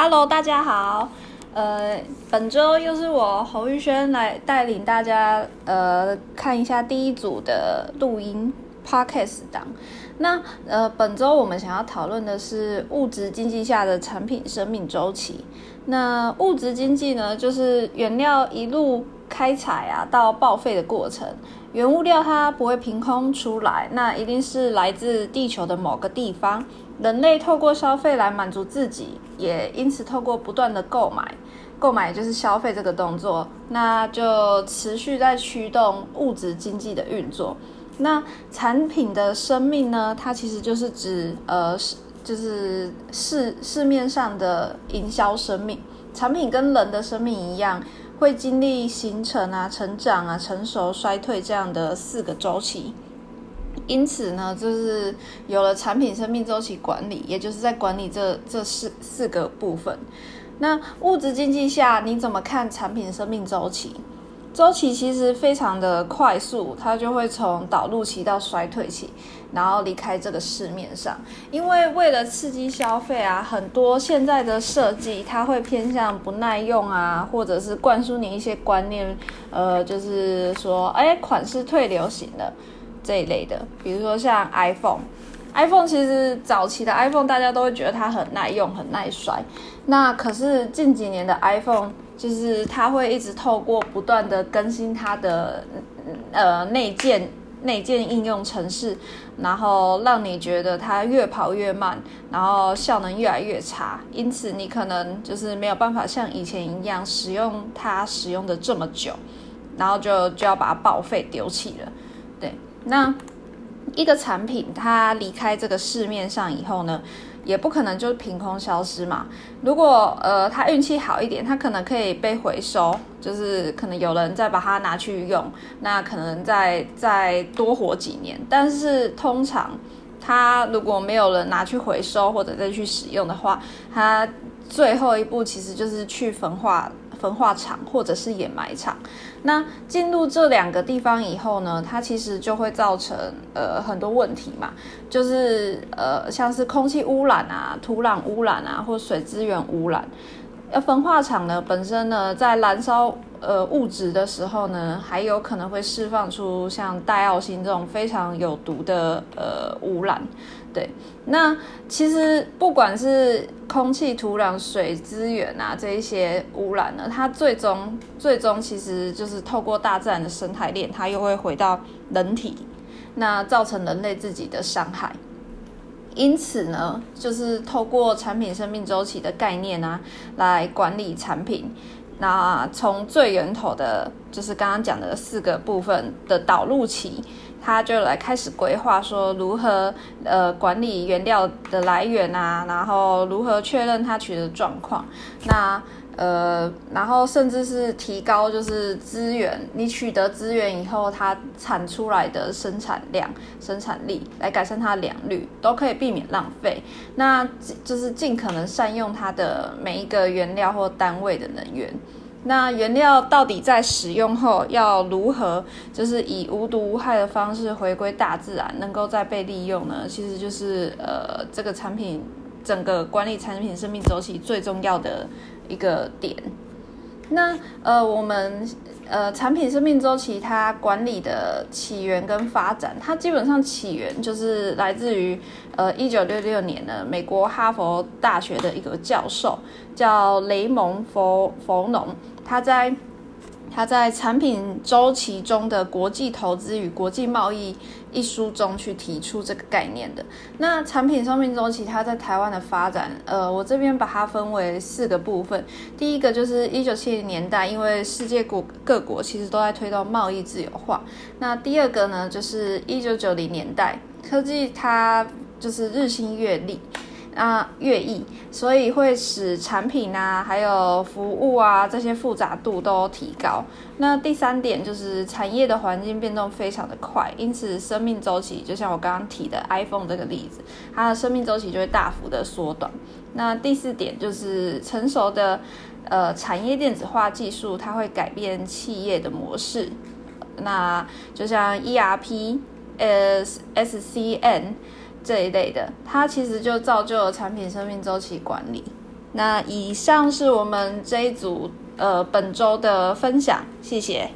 Hello，大家好。呃，本周又是我侯玉轩来带领大家呃看一下第一组的录音 Podcast 档。那呃，本周我们想要讨论的是物质经济下的产品生命周期。那物质经济呢，就是原料一路开采啊到报废的过程。原物料它不会凭空出来，那一定是来自地球的某个地方。人类透过消费来满足自己，也因此透过不断的购买，购买就是消费这个动作，那就持续在驱动物质经济的运作。那产品的生命呢？它其实就是指呃，就是市市面上的营销生命。产品跟人的生命一样。会经历形成啊、成长啊、成熟、衰退这样的四个周期，因此呢，就是有了产品生命周期管理，也就是在管理这这四四个部分。那物质经济下，你怎么看产品生命周期？周期其实非常的快速，它就会从导入期到衰退期，然后离开这个市面上。因为为了刺激消费啊，很多现在的设计它会偏向不耐用啊，或者是灌输你一些观念，呃，就是说，哎，款式退流行了这一类的。比如说像 iPhone，iPhone 其实早期的 iPhone 大家都会觉得它很耐用、很耐摔，那可是近几年的 iPhone。就是它会一直透过不断的更新它的呃内建内建应用程式，然后让你觉得它越跑越慢，然后效能越来越差，因此你可能就是没有办法像以前一样使用它使用的这么久，然后就就要把它报废丢弃了。对，那一个产品它离开这个市面上以后呢？也不可能就凭空消失嘛。如果呃它运气好一点，它可能可以被回收，就是可能有人再把它拿去用，那可能再再多活几年。但是通常它如果没有人拿去回收或者再去使用的话，它最后一步其实就是去焚化。焚化厂或者是掩埋场，那进入这两个地方以后呢，它其实就会造成呃很多问题嘛，就是呃像是空气污染啊、土壤污染啊，或水资源污染。要，焚化厂呢本身呢在燃烧呃物质的时候呢，还有可能会释放出像戴奥星这种非常有毒的呃污染。对，那其实不管是空气、土壤、水资源啊这一些污染呢，它最终最终其实就是透过大自然的生态链，它又会回到人体，那造成人类自己的伤害。因此呢，就是透过产品生命周期的概念啊，来管理产品。那从最源头的，就是刚刚讲的四个部分的导入期。他就来开始规划，说如何呃管理原料的来源啊，然后如何确认它取得状况，那呃然后甚至是提高就是资源，你取得资源以后，它产出来的生产量、生产力来改善它的良率，都可以避免浪费。那就是尽可能善用它的每一个原料或单位的能源。那原料到底在使用后要如何，就是以无毒无害的方式回归大自然，能够再被利用呢？其实就是呃，这个产品整个管理产品生命周期最重要的一个点。那呃，我们呃产品生命周期它管理的起源跟发展，它基本上起源就是来自于呃一九六六年的美国哈佛大学的一个教授叫雷蒙佛佛农。他在他在产品周期中的国际投资与国际贸易一书中去提出这个概念的。那产品生命周期，它在台湾的发展，呃，我这边把它分为四个部分。第一个就是一九七零年代，因为世界国各国其实都在推动贸易自由化。那第二个呢，就是一九九零年代，科技它就是日新月异。啊，越易，所以会使产品啊，还有服务啊这些复杂度都提高。那第三点就是产业的环境变动非常的快，因此生命周期就像我刚刚提的 iPhone 这个例子，它的生命周期就会大幅的缩短。那第四点就是成熟的呃产业电子化技术，它会改变企业的模式。那就像 ERP、S SCN。这一类的它其实就造就了产品生命周期管理。那以上是我们这一组呃本周的分享谢谢。